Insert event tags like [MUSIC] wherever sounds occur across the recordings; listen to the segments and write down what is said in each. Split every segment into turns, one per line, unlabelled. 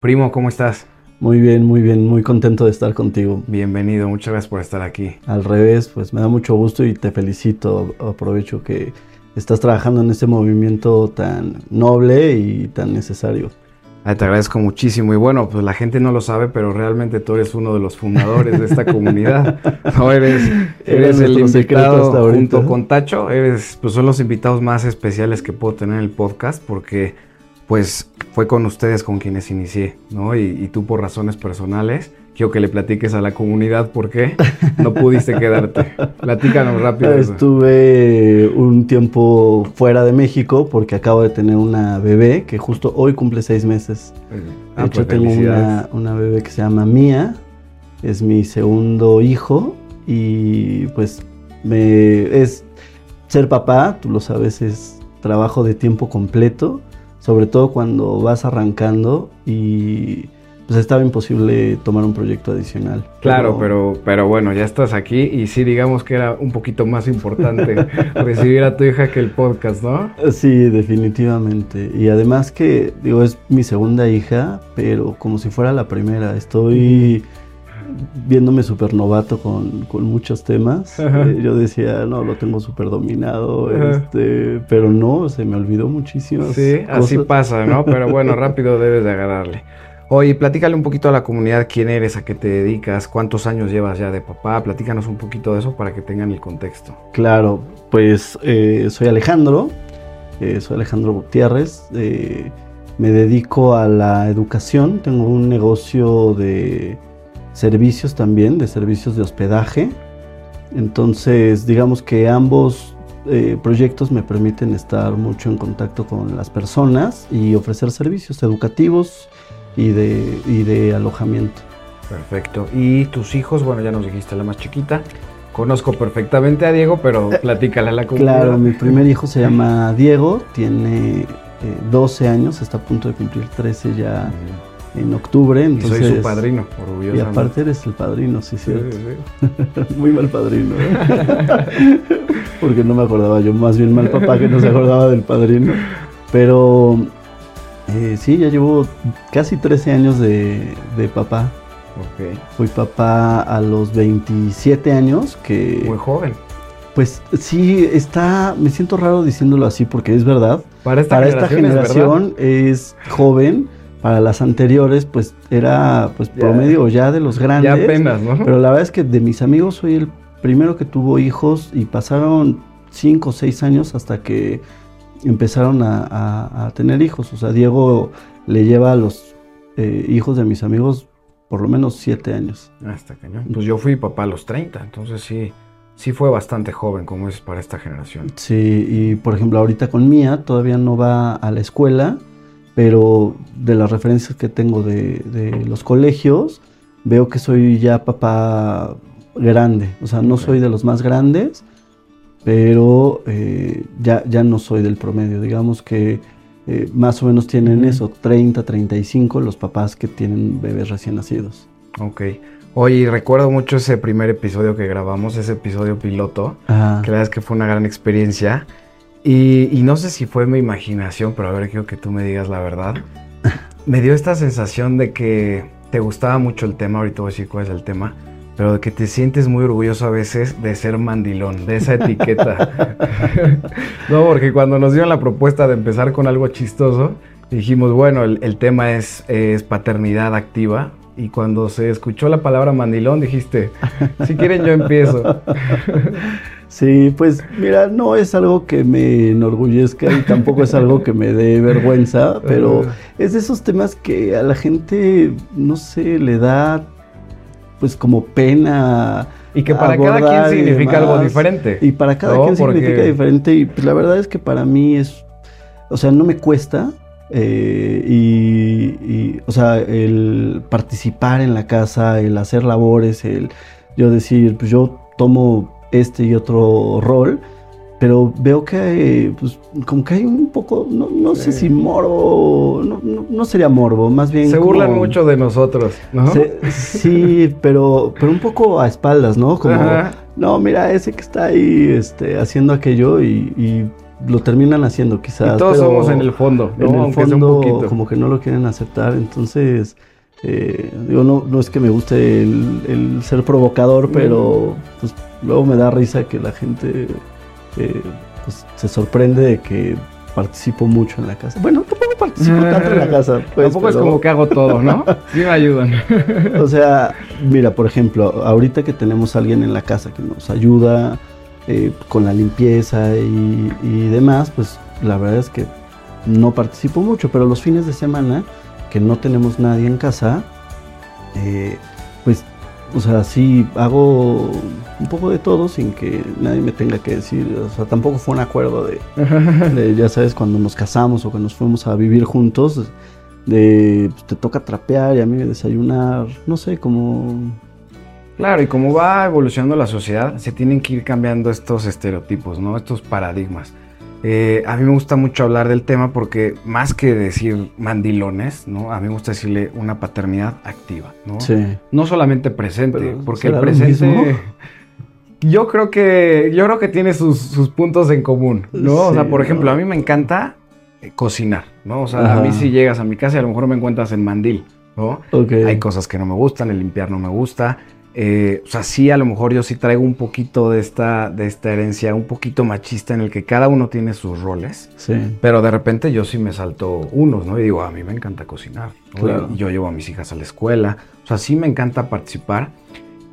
Primo, ¿cómo estás?
Muy bien, muy bien, muy contento de estar contigo.
Bienvenido, muchas gracias por estar aquí.
Al revés, pues me da mucho gusto y te felicito. Aprovecho que estás trabajando en este movimiento tan noble y tan necesario.
Ay, te agradezco muchísimo. Y bueno, pues la gente no lo sabe, pero realmente tú eres uno de los fundadores de esta comunidad. [LAUGHS] No eres, eres el invitado junto con Tacho. Eres, pues son los invitados más especiales que puedo tener en el podcast porque pues fue con ustedes con quienes inicié, ¿no? Y, tú por razones personales, quiero que le platiques a la comunidad por qué no pudiste quedarte. [LAUGHS] Platícanos rápido.
Estuve un tiempo fuera de México porque acabo de tener una bebé que justo hoy cumple seis meses. De ah, hecho, pues tengo una, una bebé que se llama Mía, es mi segundo hijo y pues me, es ser papá, tú lo sabes, es trabajo de tiempo completo sobre todo cuando vas arrancando y pues estaba imposible tomar un proyecto adicional.
Claro, pero, pero bueno, ya estás aquí y sí, digamos que era un poquito más importante [LAUGHS] recibir a tu hija que el podcast, ¿no?
Sí, definitivamente. Y además que, digo, es mi segunda hija, pero como si fuera la primera. Estoy viéndome súper novato con, muchos temas. [LAUGHS] Eh, yo decía, no, lo tengo súper dominado, este, pero no, se me olvidó muchísimo.
Sí, así pasa, ¿no? [LAUGHS] Pero bueno, rápido debes de agarrarle. Oye, platícale un poquito a la comunidad quién eres, a qué te dedicas, cuántos años llevas ya de papá, platícanos un poquito de eso para que tengan el contexto.
Claro, pues eh, soy Alejandro, eh, soy Alejandro Gutiérrez, me dedico a la educación, tengo un negocio de servicios también, de servicios de hospedaje. Entonces, digamos que ambos eh, proyectos me permiten estar mucho en contacto con las personas y ofrecer servicios educativos y de, y de alojamiento.
Perfecto. ¿Y tus hijos? Bueno, ya nos dijiste la más chiquita. Conozco perfectamente a Diego, pero eh, platícale a la comunidad.
Claro, mi [LAUGHS] primer hijo se llama Diego, tiene 12 eh, años, está a punto de cumplir 13 ya en octubre. Entonces,
y soy su padrino,
orgulloso. Y aparte eres el padrino, sí, sí. [LAUGHS] Muy mal padrino. ¿eh? [LAUGHS] Porque no me acordaba yo, más bien mal papá que no se acordaba del padrino. Pero eh, sí, ya llevo casi 13 años de, papá. Okay. Fui papá a los 27 años, que...
Muy joven.
Pues sí, está, me siento raro diciéndolo así porque es verdad. Para esta generación, esta generación es, es joven para las anteriores, pues era pues promedio ya de los grandes.
Ya apenas, ¿no?
Pero la verdad es que de mis amigos soy el primero que tuvo hijos y pasaron cinco o seis años hasta que empezaron a, tener hijos. O sea, Diego le lleva a los eh, hijos de mis amigos por lo menos siete años.
Ah, está cañón. Pues yo fui papá a los 30, entonces sí, sí fue bastante joven, como es para esta generación.
Sí, y por ejemplo, ahorita con Mía todavía no va a la escuela pero de las referencias que tengo de, los colegios, veo que soy ya papá grande, o sea, no soy de los más grandes, pero eh, ya, ya no soy del promedio, digamos que eh, más o menos tienen eso, 30, 35 los papás que tienen bebés recién nacidos.
Ok. Oye, recuerdo mucho ese primer episodio que grabamos, ese episodio piloto, que la verdad es que fue una gran experiencia. Y, no sé si fue mi imaginación, pero a ver, quiero que tú me digas la verdad. [LAUGHS] Me dio esta sensación de que te gustaba mucho el tema, ahorita voy a decir cuál es el tema, pero de que te sientes muy orgulloso a veces de ser mandilón, de esa etiqueta. [LAUGHS] [LAUGHS] no, porque cuando nos dieron la propuesta de empezar con algo chistoso, dijimos, bueno, el, tema es, es paternidad activa, y cuando se escuchó la palabra mandilón dijiste, si quieren yo empiezo.
Sí, pues mira, no es algo que me enorgullezca y tampoco es algo que me dé [LAUGHS] vergüenza, pero es de esos temas que a la gente, no sé, le da pues como pena.
Y que para cada quien significa algo diferente.
Y para cada quien significa diferente. Y pues la verdad es que para mí es, o sea, no me cuesta. Eh, y, o sea, el participar en la casa, el hacer labores, el yo decir, pues yo tomo este y otro rol, pero veo que pues, como que hay un poco, no, sé si morbo, no, sería morbo, más bien...
Se burlan mucho de nosotros, ¿no?
sí, pero, pero un poco a espaldas, ¿no? Como, no, mira, ese que está ahí este, haciendo aquello y, lo terminan haciendo quizás.
Y todos somos en el fondo,
En el fondo, como que no lo quieren aceptar. Entonces, eh, digo, no, no es que me guste el, ser provocador, pero pues, luego me da risa que la gente eh, pues, se sorprende de que participo mucho en la casa. Bueno, tampoco participo tanto en la [LAUGHS] casa.
Pues, tampoco es como que hago todo, ¿no? [LAUGHS] Sí me ayudan.
o sea, [LAUGHS] mira, por ejemplo, ahorita que tenemos a alguien en la casa que nos ayuda eh, con la limpieza y, demás, pues la verdad es que no participo mucho, pero los fines de semana que no tenemos nadie en casa, eh, pues o sea, sí hago un poco de todo sin que nadie me tenga que decir. O sea, tampoco fue un acuerdo de, [LAUGHS] ya sabes, cuando nos casamos o cuando nos fuimos a vivir juntos, de pues, te toca trapear y a mí desayunar, no sé, como...
Claro, y como va evolucionando la sociedad, se tienen que ir cambiando estos estereotipos, ¿no? Estos paradigmas. Eh, a mí me gusta mucho hablar del tema porque más que decir mandilones, ¿no? A mí me gusta decirle una paternidad activa, ¿no? Sí. No solamente presente, porque el presente... [LAUGHS] Yo creo que yo creo que tiene sus, puntos en común, ¿no? o sea, por ejemplo, a mí me encanta eh, cocinar, ¿no? O sea, a mí si llegas a mi casa y a lo mejor me encuentras en mandil, ¿no? Hay cosas que no me gustan, el limpiar no me gusta. Eh, o sea, sí, a lo mejor yo sí traigo un poquito de esta, de esta herencia, un poquito machista en el que cada uno tiene sus roles. Sí. Pero de repente yo sí me salto unos, ¿no? Y digo, a mí me encanta cocinar. Y yo llevo a mis hijas a la escuela. O sea, sí me encanta participar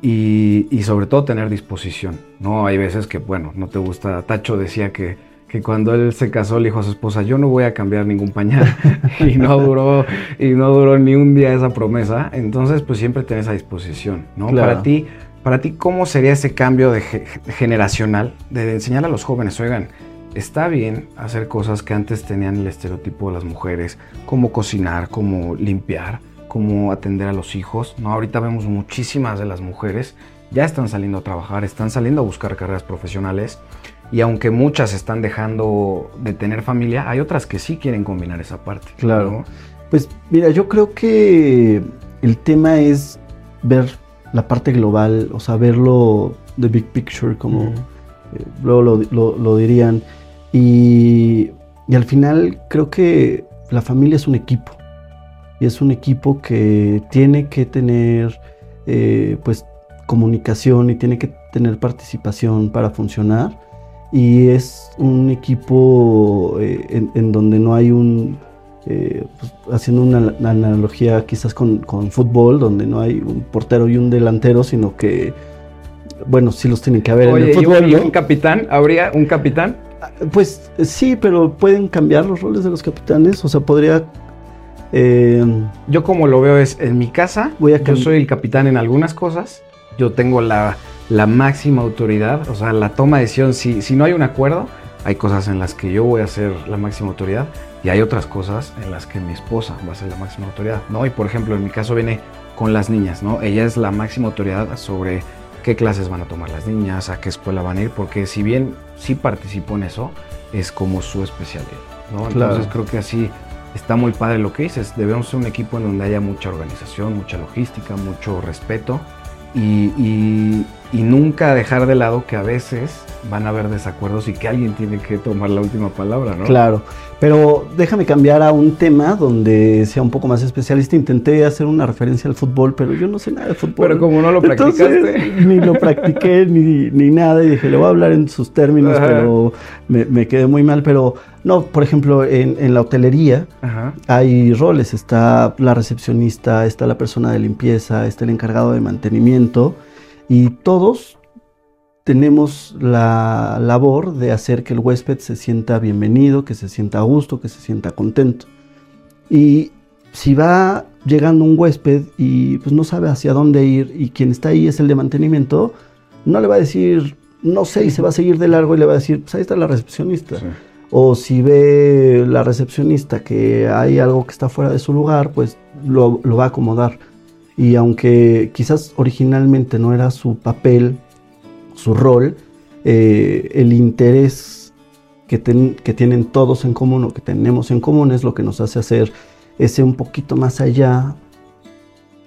y, y sobre todo tener disposición, ¿no? Hay veces que, bueno, no te gusta. Tacho decía que que cuando él se casó le dijo a su esposa, yo no voy a cambiar ningún pañal. [LAUGHS] y no duró, y no duró ni un día esa promesa. Entonces, pues siempre tenés a disposición, ¿no? Para ti, para ti, ¿cómo sería ese cambio de generacional de enseñar a los jóvenes, oigan, está bien hacer cosas que antes tenían el estereotipo de las mujeres, como cocinar, como limpiar, como atender a los hijos, ¿no? Ahorita vemos muchísimas de las mujeres ya están saliendo a trabajar, están saliendo a buscar carreras profesionales y aunque muchas están dejando de tener familia, hay otras que sí quieren combinar esa parte.
Claro. Pues mira, yo creo que el tema es ver la parte global, o sea, verlo the big picture, como eh, luego lo, dirían. Y, al final creo que la familia es un equipo. Y es un equipo que tiene que tener eh, pues comunicación y tiene que tener participación para funcionar y es un equipo eh, en, donde no hay un, eh, pues, haciendo una, analogía quizás con, fútbol, donde no hay un portero y un delantero, sino que, bueno, sí los tienen que haber en el fútbol.
¿y un capitán? ¿Habría un capitán?
Pues sí, pero pueden cambiar los roles de los capitanes, o sea, podría...
Eh, yo como lo veo es, en mi casa, voy a yo soy el capitán en algunas cosas, yo tengo la la máxima autoridad, o sea, la toma de decisión, si, si no hay un acuerdo, hay cosas en las que yo voy a ser la máxima autoridad y hay otras cosas en las que mi esposa va a ser la máxima autoridad, ¿no? Y por ejemplo, en mi caso viene con las niñas, ¿no? Ella es la máxima autoridad sobre qué clases van a tomar las niñas, a qué escuela van a ir, porque si bien sí participo en eso, es como su especialidad, ¿no? Entonces creo que así está muy padre lo que dices, debemos ser un equipo en donde haya mucha organización, mucha logística, mucho respeto y, nunca dejar de lado que a veces van a haber desacuerdos y que alguien tiene que tomar la última palabra, ¿no?
Claro, pero déjame cambiar a un tema donde sea un poco más especialista. Intenté hacer una referencia al fútbol, pero yo no sé nada de fútbol.
Pero como no lo practicaste.
ni lo practiqué [LAUGHS] ni, ni, nada y dije, le voy a hablar en sus términos, pero me, me, quedé muy mal. Pero no, por ejemplo, en, en la hotelería hay roles. Está la recepcionista, está la persona de limpieza, está el encargado de mantenimiento y todos tenemos la labor de hacer que el huésped se sienta bienvenido, que se sienta a gusto, que se sienta contento. Y si va llegando un huésped y pues no sabe hacia dónde ir y quien está ahí es el de mantenimiento, no le va a decir, no sé, y se va a seguir de largo y le va a decir, pues ahí está la recepcionista. O si ve la recepcionista que hay algo que está fuera de su lugar, pues lo, va a acomodar. Y aunque quizás originalmente no era su papel su rol, eh, el interés que, que, tienen todos en común o que tenemos en común es lo que nos hace hacer ese un poquito más allá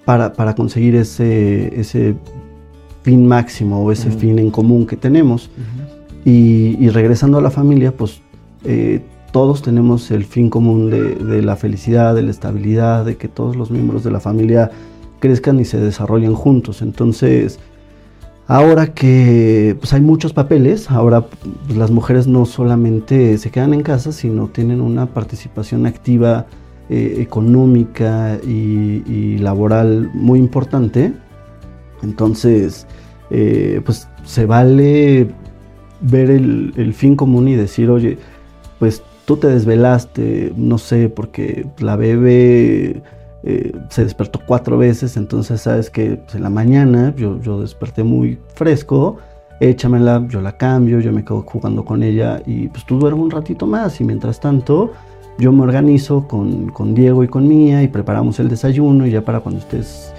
para, para conseguir ese, ese fin máximo o ese fin en común que tenemos. y, regresando a la familia, pues eh, todos tenemos el fin común de, la felicidad, de la estabilidad, de que todos los miembros de la familia crezcan y se desarrollen juntos. Entonces, ahora que pues, hay muchos papeles, ahora pues, las mujeres no solamente se quedan en casa, sino tienen una participación activa eh, económica y, laboral muy importante. Entonces, eh, pues se vale ver el, el fin común y decir, oye, pues tú te desvelaste, no sé, porque la bebé eh, se despertó cuatro veces, entonces sabes que pues, en la mañana yo, yo desperté muy fresco, échamela, yo la cambio, yo me quedo jugando con ella y pues tú duermes un ratito más y mientras tanto yo me organizo con, con Diego y con Mía y preparamos el desayuno y ya para cuando estés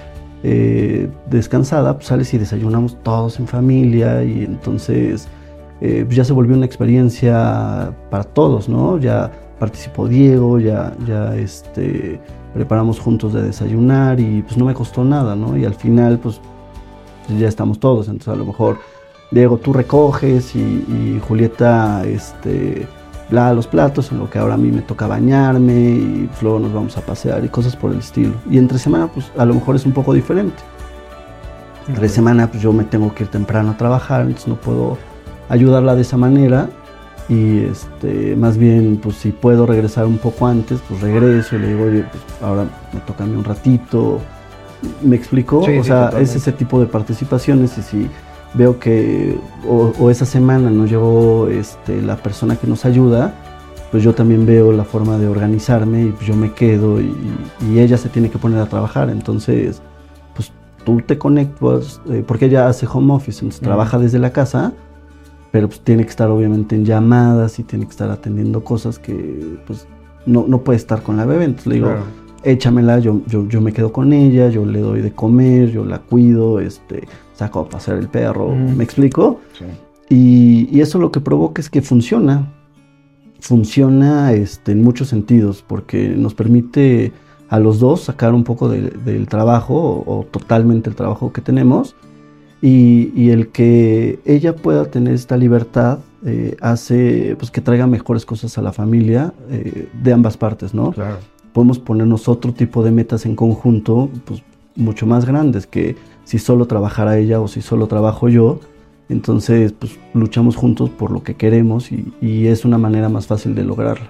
eh, descansada, pues sales y desayunamos todos en familia y entonces eh, ya se volvió una experiencia para todos, ¿no? Ya participó Diego, ya, ya este, preparamos juntos de desayunar y pues no me costó nada, ¿no? Y al final pues ya estamos todos, entonces a lo mejor Diego tú recoges y, Julieta este, lava los platos, en lo que ahora a mí me toca bañarme y pues, luego nos vamos a pasear y cosas por el estilo. Y entre semana pues a lo mejor es un poco diferente. Entre semana pues yo me tengo que ir temprano a trabajar, entonces no puedo ayudarla de esa manera y este, más bien, pues si puedo regresar un poco antes, pues regreso y le digo, oye, pues ahora me toca a mí un ratito. ¿Me explico? o sea, es ese tipo de participaciones y si veo que o, esa semana no llegó este, la persona que nos ayuda, pues yo también veo la forma de organizarme y pues yo me quedo y, ella se tiene que poner a trabajar. Entonces, pues tú te conectas, eh, porque ella hace home office, entonces trabaja desde la casa pero pues tiene que estar obviamente en llamadas y tiene que estar atendiendo cosas que pues no, no puede estar con la bebé. Entonces le digo, échamela, yo, yo, yo, me quedo con ella, yo le doy de comer, yo la cuido, este, saco a pasear el perro, ¿me explico? Sí. Y, y, eso lo que provoca es que funciona, funciona este, en muchos sentidos, porque nos permite a los dos sacar un poco del trabajo o, o totalmente el trabajo que tenemos y, el que ella pueda tener esta libertad eh, hace pues, que traiga mejores cosas a la familia eh, de ambas partes, ¿no? Claro. Podemos ponernos otro tipo de metas en conjunto, pues mucho más grandes que si solo trabajara ella o si solo trabajo yo. Entonces, pues luchamos juntos por lo que queremos y, y es una manera más fácil de lograrla.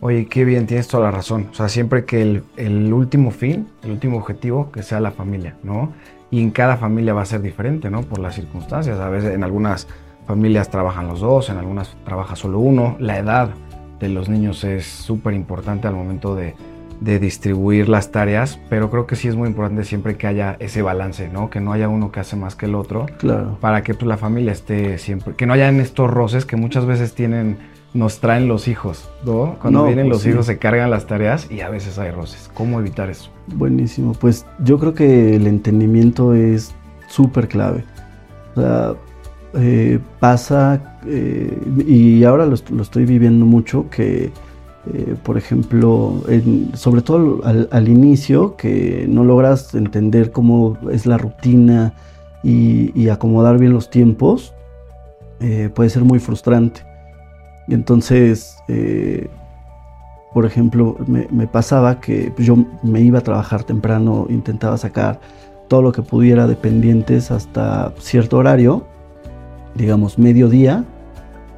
Oye, qué bien, tienes toda la razón. O sea, siempre que el, el último fin, el último objetivo, que sea la familia, ¿no? Y en cada familia va a ser diferente, ¿no? Por las circunstancias. A veces en algunas familias trabajan los dos, en algunas trabaja solo uno. La edad de los niños es súper importante al momento de, distribuir las tareas, pero creo que sí es muy importante siempre que haya ese balance, ¿no? Que no haya uno que hace más que el otro. Claro. Para que pues, la familia esté siempre, que no hayan estos roces que muchas veces tienen nos traen los hijos, ¿no? Cuando vienen pues los hijos se cargan las tareas y a veces hay roces. ¿Cómo evitar eso?
Buenísimo, pues yo creo que el entendimiento es súper clave. O sea, eh, pasa, eh, y ahora lo, estoy viviendo mucho, que eh, por ejemplo, sobre todo al, inicio, que no logras entender cómo es la rutina y acomodar bien los tiempos, puede ser muy frustrante. Y entonces, eh, por ejemplo, me, pasaba que pues, yo me iba a trabajar temprano, intentaba sacar todo lo que pudiera de pendientes hasta cierto horario, digamos mediodía,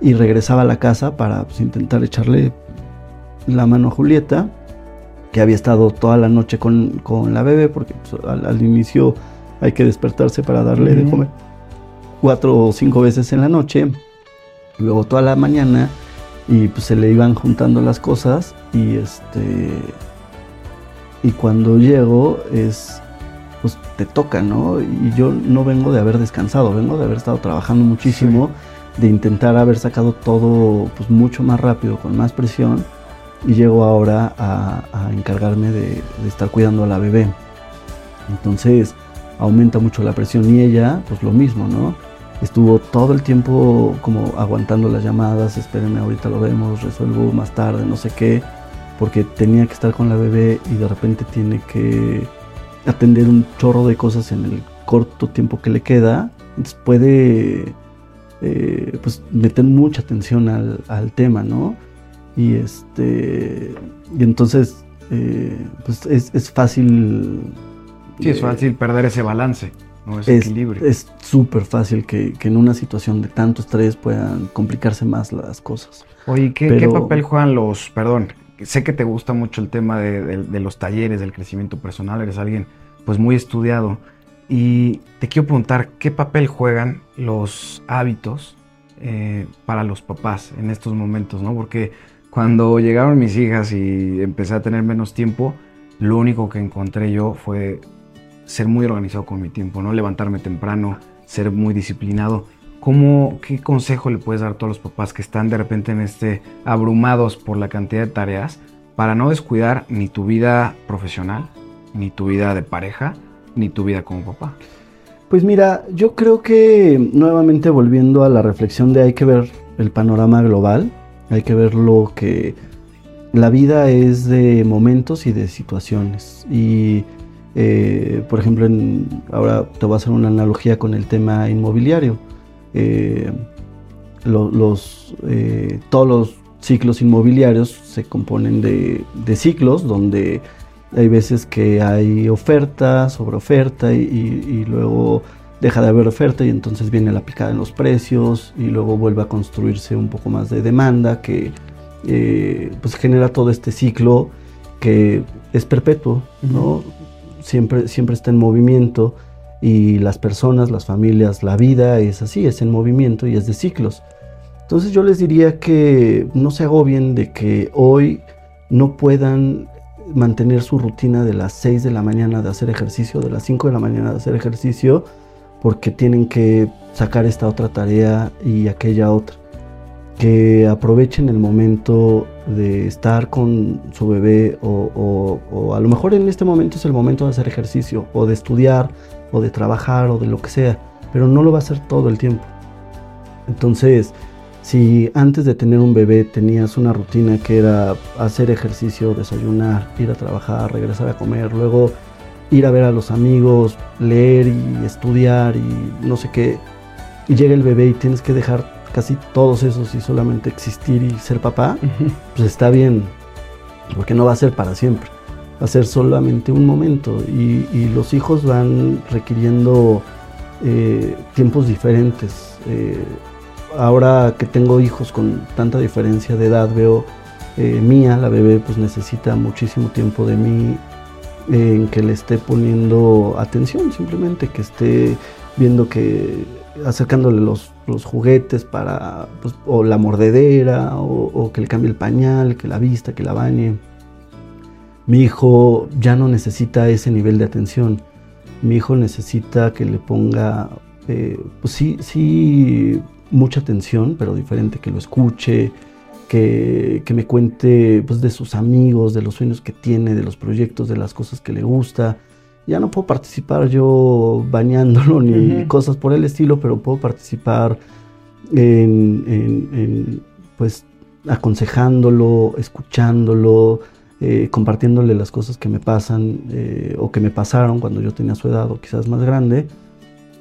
y regresaba a la casa para pues, intentar echarle la mano a Julieta, que había estado toda la noche con, la bebé, porque pues, al, inicio hay que despertarse para darle de comer cuatro o cinco veces en la noche luego toda la mañana y pues se le iban juntando las cosas y este y cuando llego es pues te toca, ¿no? Y yo no vengo de haber descansado, vengo de haber estado trabajando muchísimo, de intentar haber sacado todo pues mucho más rápido, con más presión y llego ahora a, encargarme de, de estar cuidando a la bebé. Entonces aumenta mucho la presión y ella pues lo mismo, ¿no? Estuvo todo el tiempo como aguantando las llamadas, espérenme, ahorita lo vemos, resuelvo más tarde, no sé qué, porque tenía que estar con la bebé y de repente tiene que atender un chorro de cosas en el corto tiempo que le queda, entonces puede eh, pues meter mucha atención al, tema, ¿no? Y este. Y entonces, eh, pues es, fácil.
Sí, es fácil perder ese balance, ¿no? ese equilibrio.
Es súper fácil que, en una situación de tanto estrés puedan complicarse más las cosas.
Oye, ¿qué, papel juegan los, perdón, sé que te gusta mucho el tema de, los talleres, del crecimiento personal, eres alguien pues muy estudiado. Y te quiero preguntar, ¿qué papel juegan los hábitos eh, para los papás en estos momentos? ¿no? Porque cuando llegaron mis hijas y empecé a tener menos tiempo, lo único que encontré yo fue ser muy organizado con mi tiempo, ¿no? Levantarme temprano, ser muy disciplinado. ¿Cómo, ¿Qué consejo le puedes dar a todos los papás que están de repente en este abrumados por la cantidad de tareas para no descuidar ni tu vida profesional, ni tu vida de pareja, ni tu vida como papá?
Pues mira, yo creo que nuevamente volviendo a la reflexión de hay que ver el panorama global, hay que ver lo que la vida es de momentos y de situaciones. Y eh, por ejemplo, ahora te voy a hacer una analogía con el tema inmobiliario. Eh, los, eh, todos los ciclos inmobiliarios se componen de, ciclos donde hay veces que hay oferta sobre oferta y luego deja de haber oferta y entonces viene la picada en los precios y luego vuelve a construirse un poco más de demanda que pues genera todo este ciclo que es perpetuo, ¿no? Siempre, siempre está en movimiento y las personas, las familias, la vida es así, es en movimiento y es de ciclos. Entonces yo les diría que no se agobien de que hoy no puedan mantener su rutina de las 6 de la mañana de hacer ejercicio, de las 5 de la mañana de hacer ejercicio, porque tienen que sacar esta otra tarea y aquella otra. Que aprovechen el momento de estar con su bebé o, a lo mejor en este momento es el momento de hacer ejercicio o de estudiar o de trabajar o de lo que sea, pero no lo va a hacer todo el tiempo. Entonces, si antes de tener un bebé tenías una rutina que era hacer ejercicio, desayunar, ir a trabajar, regresar a comer, luego ir a ver a los amigos, leer y estudiar y no sé qué, y llega el bebé y tienes que dejar casi todos esos y solamente existir y ser papá, pues está bien, porque no va a ser para siempre, va a ser solamente un momento y, los hijos van requiriendo eh, tiempos diferentes. Eh, ahora que tengo hijos con tanta diferencia de edad, veo eh, mía, la bebé, pues necesita muchísimo tiempo de mí en que le esté poniendo atención, simplemente que esté viendo que acercándole los, juguetes para, pues, o la mordedera, o, que le cambie el pañal, que la vista, que la bañe. Mi hijo ya no necesita ese nivel de atención. Mi hijo necesita que le ponga, eh, pues sí, sí, mucha atención, pero diferente, que lo escuche, que, me cuente pues, de sus amigos, de los sueños que tiene, de los proyectos, de las cosas que le gusta. Ya no puedo participar yo bañándolo ni cosas por el estilo, pero puedo participar en, pues aconsejándolo, escuchándolo, eh, compartiéndole las cosas que me pasan eh, o que me pasaron cuando yo tenía su edad o quizás más grande.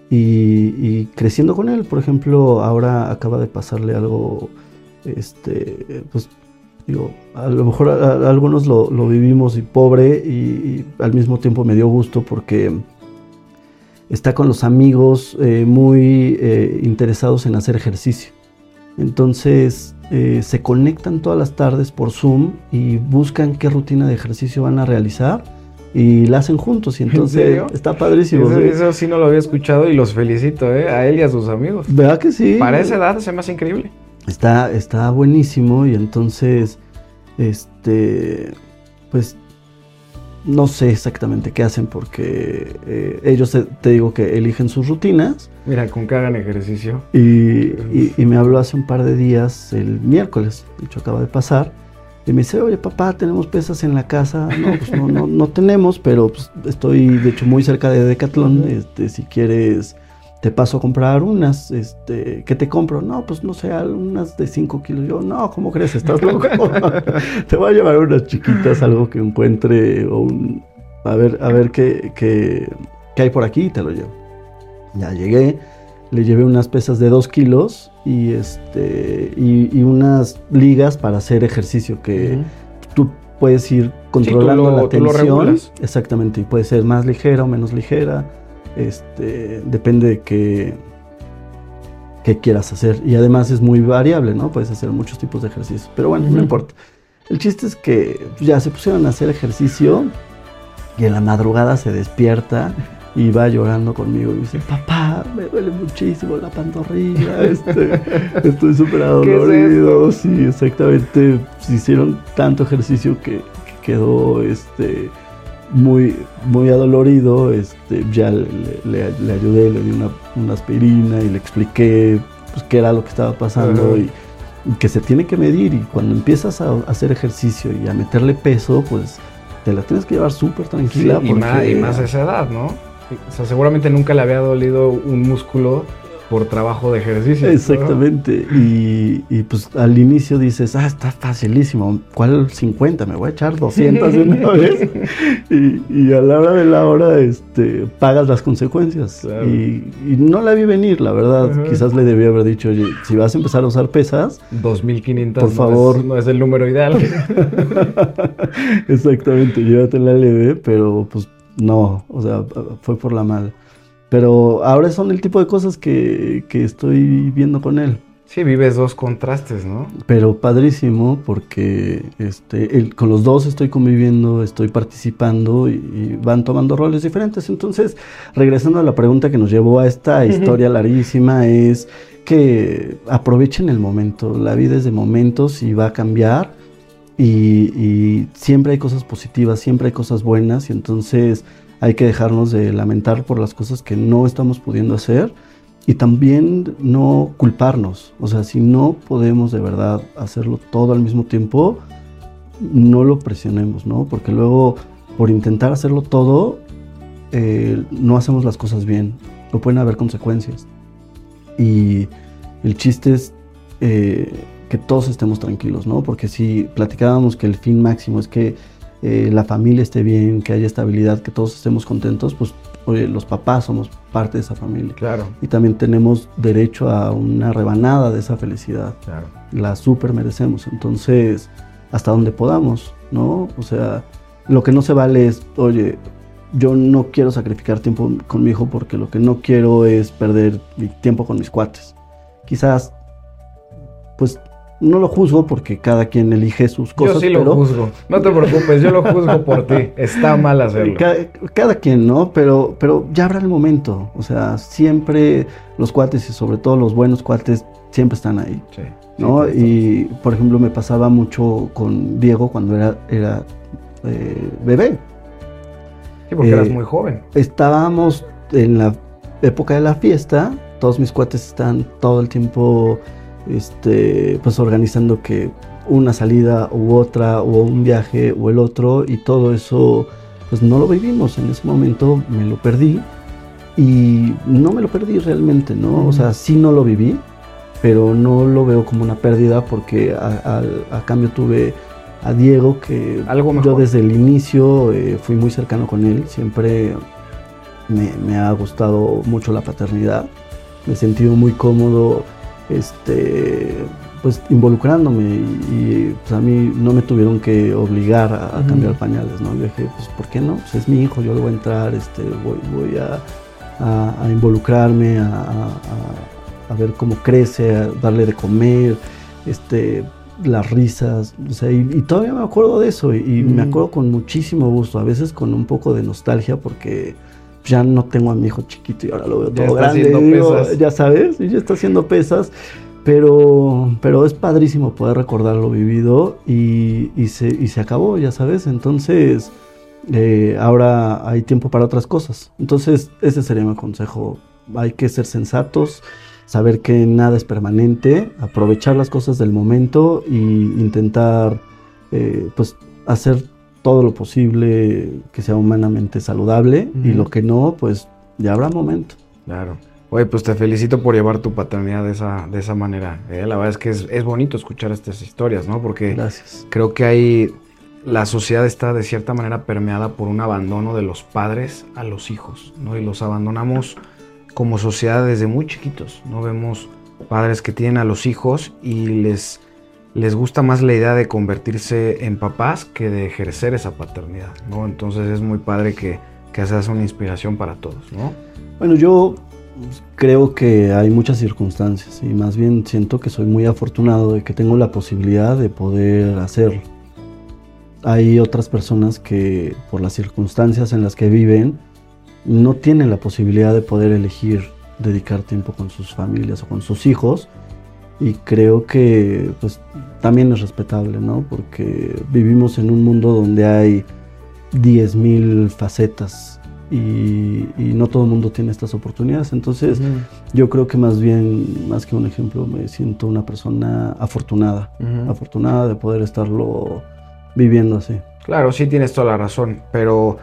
y, creciendo con él, por ejemplo, ahora acaba de pasarle algo este, pues digo, a lo mejor algunos lo, vivimos y pobre y, al mismo tiempo me dio gusto porque está con los amigos eh, muy eh, interesados en hacer ejercicio. Entonces eh, se conectan todas las tardes por Zoom y buscan qué rutina de ejercicio van a realizar y la hacen juntos y entonces está padrísimo.
Eso, sí no lo había escuchado y los felicito, a él y a sus amigos.
¿Verdad que sí?
Para esa edad se me hace increíble.
Está, está buenísimo y entonces, este, pues no sé exactamente qué hacen porque eh, ellos te, digo que eligen sus rutinas.
Mira, con que hagan ejercicio.
Y, y, me habló hace un par de días, el miércoles, de hecho acaba de pasar, y me dice, oye papá, tenemos pesas en la casa. No, pues no, no, no tenemos, pero pues, estoy de hecho muy cerca de Decathlon. Este, si quieres te paso a comprar unas, este, ¿qué te compro? No, pues no sé, unas de 5 kilos. Yo, no, ¿cómo crees? ¿Estás loco? [LAUGHS] [LAUGHS] te voy a llevar unas chiquitas, algo que encuentre, o un, a ver, a ver qué, qué, qué hay por aquí y te lo llevo. Ya llegué, le llevé unas pesas de 2 kilos y, este, y, unas ligas para hacer ejercicio que tú puedes ir controlando la tensión. exactamente, y puede ser más ligera o menos ligera. Este, depende de qué, qué quieras hacer. Y además es muy variable, ¿no? Puedes hacer muchos tipos de ejercicios. Pero bueno, no importa. El chiste es que ya se pusieron a hacer ejercicio y en la madrugada se despierta y va llorando conmigo y dice, papá, me duele muchísimo la pantorrilla, [LAUGHS] este, estoy súper adolorido. sí, exactamente. Hicieron tanto ejercicio que, quedó este, muy, muy adolorido. Este, ya le, ayudé, le di una, aspirina y le expliqué pues, qué era lo que estaba pasando y, que se tiene que medir. Y cuando empiezas a hacer ejercicio y a meterle peso, pues te la tienes que llevar súper tranquila.
y, más, y más a esa edad, ¿no? O sea, seguramente nunca le había dolido un músculo por trabajo de ejercicio.
Exactamente. Y, pues al inicio dices, ah, está facilísimo. ¿Cuál 50? Me voy a echar 200 de una [LAUGHS] vez. y, a la hora de la hora este, pagas las consecuencias. Y, no la vi venir, la verdad. Quizás le debía haber dicho, oye, si vas a empezar a usar pesas...
2500
por favor.
no es el número ideal. [LAUGHS] [LAUGHS]
Exactamente, llévatela leve, pero pues no, o sea, fue por la mal. Pero ahora son el tipo de cosas que, estoy viendo con él.
Sí, vives dos contrastes, ¿no?
Pero padrísimo porque este, con los dos estoy conviviendo, estoy participando y, van tomando roles diferentes. Entonces, regresando a la pregunta que nos llevó a esta historia larguísima, es que aprovechen el momento. La vida es de momentos y va a cambiar y, siempre hay cosas positivas, siempre hay cosas buenas y entonces hay que dejarnos de lamentar por las cosas que no estamos pudiendo hacer y también no culparnos. O sea, si no podemos de verdad hacerlo todo al mismo tiempo, no lo presionemos, ¿no? Porque luego por intentar hacerlo todo, eh, no hacemos las cosas bien o pueden haber consecuencias. Y el chiste es... Eh, que todos estemos tranquilos, ¿no? Porque si platicábamos que el fin máximo es que eh, la familia esté bien, que haya estabilidad, que todos estemos contentos, pues oye, los papás somos parte de esa familia.
Claro.
Y también tenemos derecho a una rebanada de esa felicidad.
Claro.
La super merecemos. Entonces, hasta donde podamos, ¿no? O sea, lo que no se vale es, oye, yo no quiero sacrificar tiempo con mi hijo porque lo que no quiero es perder mi tiempo con mis cuates. Quizás, pues no lo juzgo porque cada quien elige sus cosas.
Yo sí lo juzgo. No te preocupes, yo lo juzgo por ti. Está mal hacerlo.
Cada, quien, ¿no? Pero, pero ya habrá el momento. O sea, siempre los cuates y sobre todo los buenos cuates siempre están ahí. Sí. ¿no? y por ejemplo, me pasaba mucho con Diego cuando era, era eh, bebé.
Sí, porque eras eh, muy joven.
Estábamos en la época de la fiesta. Todos mis cuates están todo el tiempo este, pues organizando que una salida u otra, o un viaje o el otro, y todo eso, pues no lo vivimos. En ese momento me lo perdí y no me lo perdí realmente, ¿no? O sea, sí no lo viví, pero no lo veo como una pérdida porque a, cambio tuve a Diego que yo desde el inicio eh, fui muy cercano con él, siempre me, me ha gustado mucho la paternidad, me he sentido muy cómodo este, pues involucrándome y, pues a mí no me tuvieron que obligar a, cambiar pañales, ¿no? Yo dije, pues ¿por qué no? Pues es mi hijo, yo le voy a entrar, este, voy, voy a, involucrarme, a, ver cómo crece, a darle de comer, este, las risas, o sea, y, todavía me acuerdo de eso y, me acuerdo con muchísimo gusto, a veces con un poco de nostalgia porque ya no tengo a mi hijo chiquito y ahora lo veo todo grande. ya sabes, ya está haciendo pesas. Pero, pero es padrísimo poder recordar lo vivido y, se, y se acabó, ya sabes. Entonces, eh, ahora hay tiempo para otras cosas. Entonces, ese sería mi consejo. Hay que ser sensatos, saber que nada es permanente, aprovechar las cosas del momento e intentar, eh, pues, hacer todo lo posible que sea humanamente saludable y lo que no, pues ya habrá momento.
Claro. Oye, pues te felicito por llevar tu paternidad de esa, de esa manera. ¿eh? La verdad es que es, bonito escuchar estas historias, ¿no? Porque
Gracias.
creo que hay, la sociedad está de cierta manera permeada por un abandono de los padres a los hijos, ¿no? Y los abandonamos como sociedad desde muy chiquitos. No vemos padres que tienen a los hijos y les, les gusta más la idea de convertirse en papás que de ejercer esa paternidad, ¿no? Entonces es muy padre que, que seas una inspiración para todos, ¿no?
Bueno, yo creo que hay muchas circunstancias y más bien siento que soy muy afortunado de que tengo la posibilidad de poder hacerlo. Hay otras personas que por las circunstancias en las que viven no tienen la posibilidad de poder elegir dedicar tiempo con sus familias o con sus hijos y creo que pues también es respetable, ¿no? Porque vivimos en un mundo donde hay 10.000 facetas y, no todo el mundo tiene estas oportunidades. Entonces, yo creo que más bien, más que un ejemplo, me siento una persona afortunada, afortunada de poder estarlo viviendo así.
Claro, sí tienes toda la razón, pero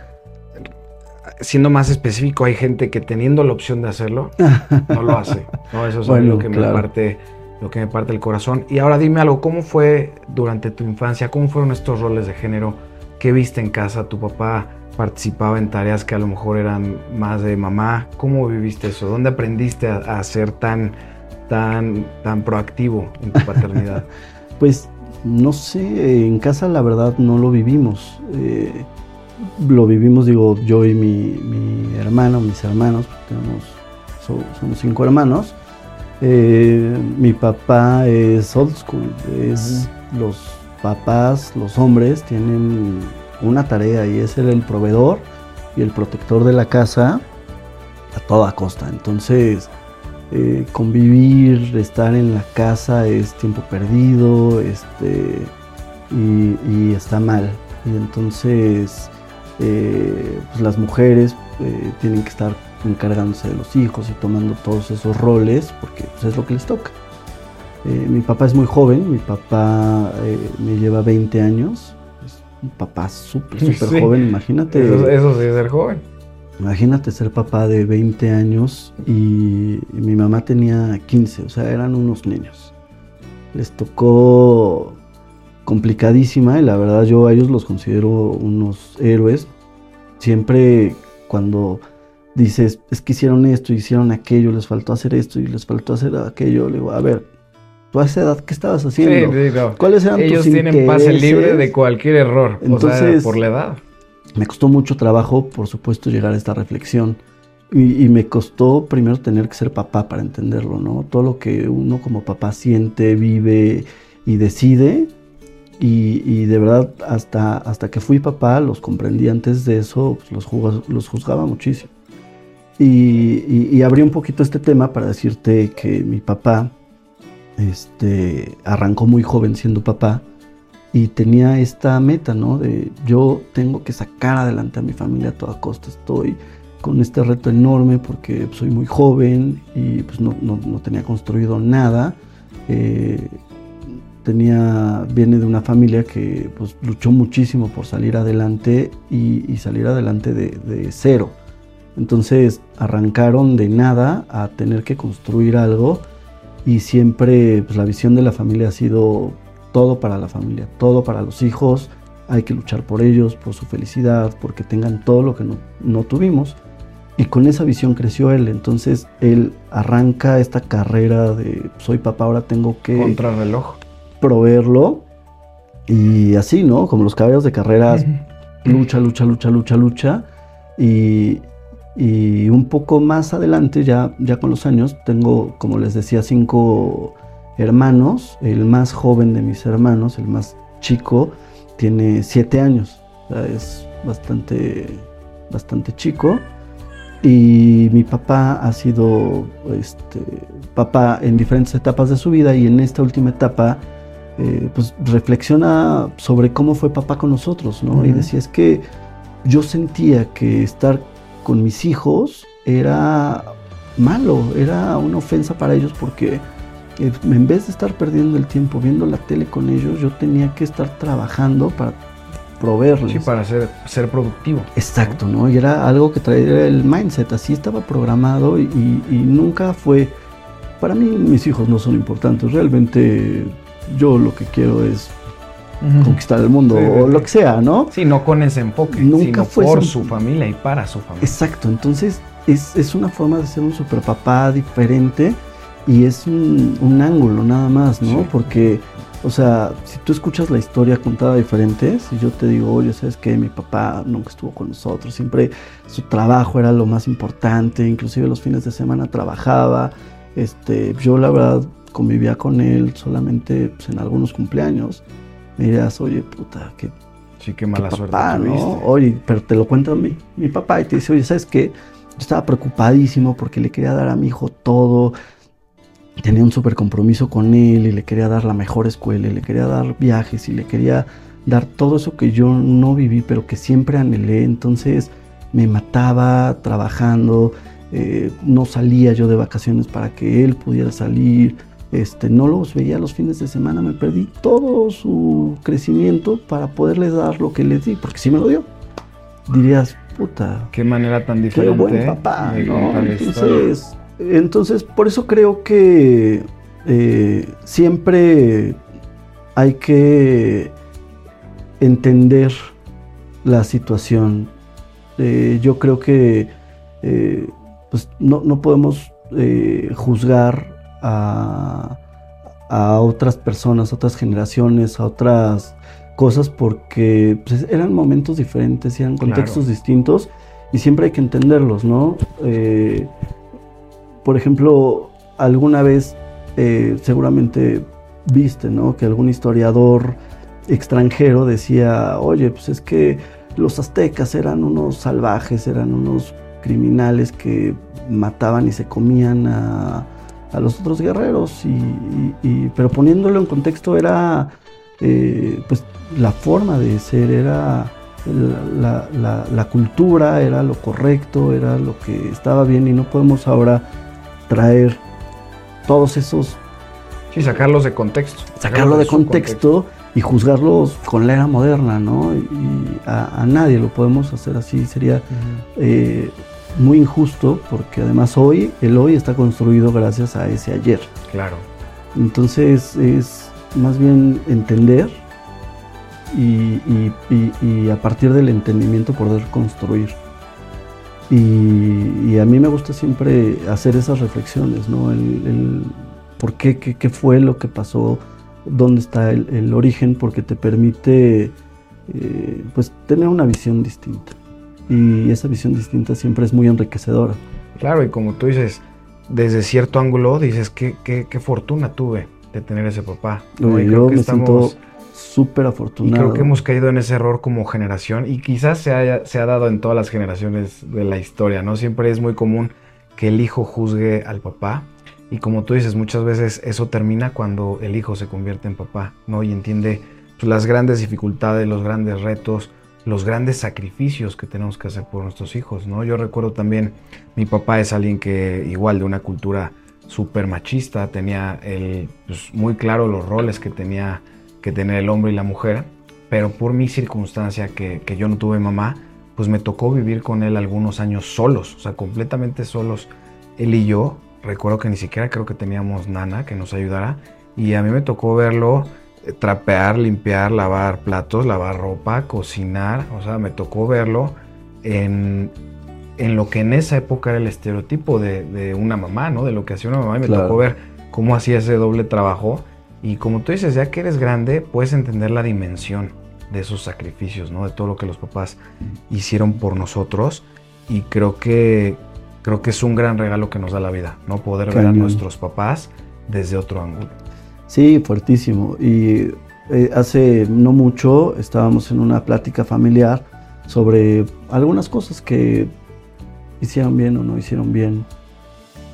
siendo más específico, hay gente que teniendo la opción de hacerlo, [LAUGHS] no lo hace. No, eso es lo que me parte lo que me parte el corazón. Y ahora dime algo, ¿cómo fue durante tu infancia? ¿Cómo fueron estos roles de género? ¿Qué viste en casa? ¿Tu papá participaba en tareas que a lo mejor eran más de mamá? ¿Cómo viviste eso? ¿Dónde aprendiste a, ser tan, tan, tan proactivo en tu paternidad? [LAUGHS]
pues no sé, en casa la verdad no lo vivimos. Eh, lo vivimos, digo, yo y mi, hermano, mis hermanos, tenemos, somos cinco hermanos. Eh, mi papá es old school, es los papás, los hombres, tienen una tarea y es ser el proveedor y el protector de la casa a toda costa. Entonces, eh, convivir, estar en la casa es tiempo perdido este, y, está mal. Y entonces, eh, pues las mujeres tienen que estar encargándose de los hijos y tomando todos esos roles, porque pues, es lo que les toca. Eh, mi papá es muy joven, mi papá eh, me lleva 20 años, es un papá súper, [LAUGHS] súper joven, imagínate.
Eso, sí es ser joven.
Imagínate ser papá de 20 años y, mi mamá tenía 15, o sea, eran unos niños. Les tocó complicadísima y la verdad yo a ellos los considero unos héroes. Siempre cuando dices, es que hicieron esto, hicieron aquello, les faltó hacer esto y les faltó hacer aquello. Le digo, a ver, tú a esa edad, ¿qué estabas haciendo? Sí,
¿Cuáles eran Ellos tienen pase libre de cualquier error, Entonces, por la edad.
Me costó mucho trabajo, por supuesto, llegar a esta reflexión. Y, me costó primero tener que ser papá para entenderlo, ¿no? Todo lo que uno como papá siente, vive y decide. Y, de verdad, hasta, hasta que fui papá, los comprendí. Antes de eso, pues, los, los juzgaba muchísimo. Y, abrí un poquito este tema para decirte que mi papá este, arrancó muy joven siendo papá y tenía esta meta, ¿no? De yo tengo que sacar adelante a mi familia a toda costa. Estoy con este reto enorme porque soy muy joven y pues no, tenía construido nada. Eh, tenía, viene de una familia que pues, luchó muchísimo por salir adelante y, salir adelante de cero. Entonces arrancaron de nada a tener que construir algo y siempre pues, la visión de la familia ha sido todo para la familia, todo para los hijos, hay que luchar por ellos, por su felicidad, porque tengan todo lo que no, tuvimos. Y con esa visión creció él. Entonces él arranca esta carrera de soy papá, ahora tengo que...
Contrarreloj.
Proveerlo. Y así, ¿no? Como los caballos de carreras, lucha, lucha, lucha, lucha, lucha. Y, y un poco más adelante, ya, ya con los años, tengo, como les decía, cinco hermanos. El más joven de mis hermanos, el más chico, tiene siete años. es bastante, bastante chico. Y mi papá ha sido este, papá en diferentes etapas de su vida y en esta última etapa eh, pues reflexiona sobre cómo fue papá con nosotros, ¿no? Y decía, es que yo sentía que estar con mis hijos era malo, era una ofensa para ellos porque eh, en vez de estar perdiendo el tiempo viendo la tele con ellos, yo tenía que estar trabajando para proveerles.
Sí, para ser, ser productivo.
Exacto, ¿no? Y era algo que traía el mindset, así estaba programado y, nunca fue... Para mí mis hijos no son importantes, realmente yo lo que quiero es conquistar el mundo o lo que sea, ¿no?
Sí, no con ese enfoque, Nunca sino fue por su familia y para su familia.
Exacto, entonces es, una forma de ser un super papá diferente y es un, ángulo nada más, ¿no? Porque, o sea, si tú escuchas la historia contada diferente, si yo te digo, oye, ¿sabes qué? Mi papá nunca estuvo con nosotros, siempre su trabajo era lo más importante, inclusive los fines de semana trabajaba, este, yo la verdad convivía con él solamente pues, en algunos cumpleaños. Me dirías, oye, puta, qué
Sí, qué mala suerte.
¿no? Oye, pero te lo cuento a mí, mi papá y te dice, oye, ¿sabes qué? Yo estaba preocupadísimo porque le quería dar a mi hijo todo. Tenía un súper compromiso con él y le quería dar la mejor escuela y le quería dar viajes y le quería dar todo eso que yo no viví, pero que siempre anhelé. Entonces me mataba trabajando, eh, no salía yo de vacaciones para que él pudiera salir este, no los veía los fines de semana, me perdí todo su crecimiento para poderles dar lo que les di, porque sí me lo dio. Dirías, puta.
Qué manera tan diferente.
Qué buen ¿eh? papá, ¿no? Entonces, entonces, por eso creo que eh, siempre hay que entender la situación. Eh, yo creo que pues no, no podemos juzgar a, otras personas, a otras generaciones, a otras cosas, porque pues, eran momentos diferentes, eran contextos distintos y siempre hay que entenderlos, ¿no? Eh, por ejemplo, alguna vez eh, seguramente viste, ¿no? Que algún historiador extranjero decía, oye, pues es que los aztecas eran unos salvajes, eran unos criminales que mataban y se comían a, a los otros guerreros, y, pero poniéndolo en contexto era eh, pues la forma de ser, era la, cultura, era lo correcto, era lo que estaba bien y no podemos ahora traer todos esos...
Sí, sacarlos de contexto.
Sacarlo de, contexto, y juzgarlos con la era moderna, ¿no? Y a, nadie lo podemos hacer así, sería muy injusto porque además hoy, el hoy está construido gracias a ese ayer.
Claro.
Entonces es más bien entender y, a partir del entendimiento poder construir. Y, a mí me gusta siempre hacer esas reflexiones, ¿no? El, por qué, qué, fue lo que pasó, dónde está el, origen, porque te permite eh, pues tener una visión distinta y esa visión distinta siempre es muy enriquecedora.
Claro, y como tú dices, desde cierto ángulo dices, qué, qué, qué fortuna tuve de tener ese papá.
¿no? Y yo me siento súper afortunado.
Y creo que hemos caído en ese error como generación y quizás se, haya, se ha dado en todas las generaciones de la historia, ¿no? Siempre es muy común que el hijo juzgue al papá y como tú dices, muchas veces eso termina cuando el hijo se convierte en papá, ¿no? Y entiende pues, las grandes dificultades, los grandes retos, los grandes sacrificios que tenemos que hacer por nuestros hijos, ¿no? Yo recuerdo también, mi papá es alguien que igual de una cultura súper machista, tenía el, pues, muy claro los roles que tenía que tener el hombre y la mujer, pero por mi circunstancia que, que yo no tuve mamá, pues me tocó vivir con él algunos años solos, o sea, completamente solos, él y yo, recuerdo que ni siquiera creo que teníamos nana que nos ayudara, y a mí me tocó verlo trapear, limpiar, lavar platos, lavar ropa, cocinar. O sea, me tocó verlo en, lo que en esa época era el estereotipo de, una mamá, ¿no? De lo que hacía una mamá. Y me tocó ver cómo hacía ese doble trabajo. Y como tú dices, ya que eres grande, puedes entender la dimensión de esos sacrificios, ¿no? De todo lo que los papás hicieron por nosotros. Y creo que, creo que es un gran regalo que nos da la vida, ¿no? Poder ver a nuestros papás desde otro ángulo.
Sí, fuertísimo. Y eh, hace no mucho estábamos en una plática familiar sobre algunas cosas que hicieron bien o no hicieron bien.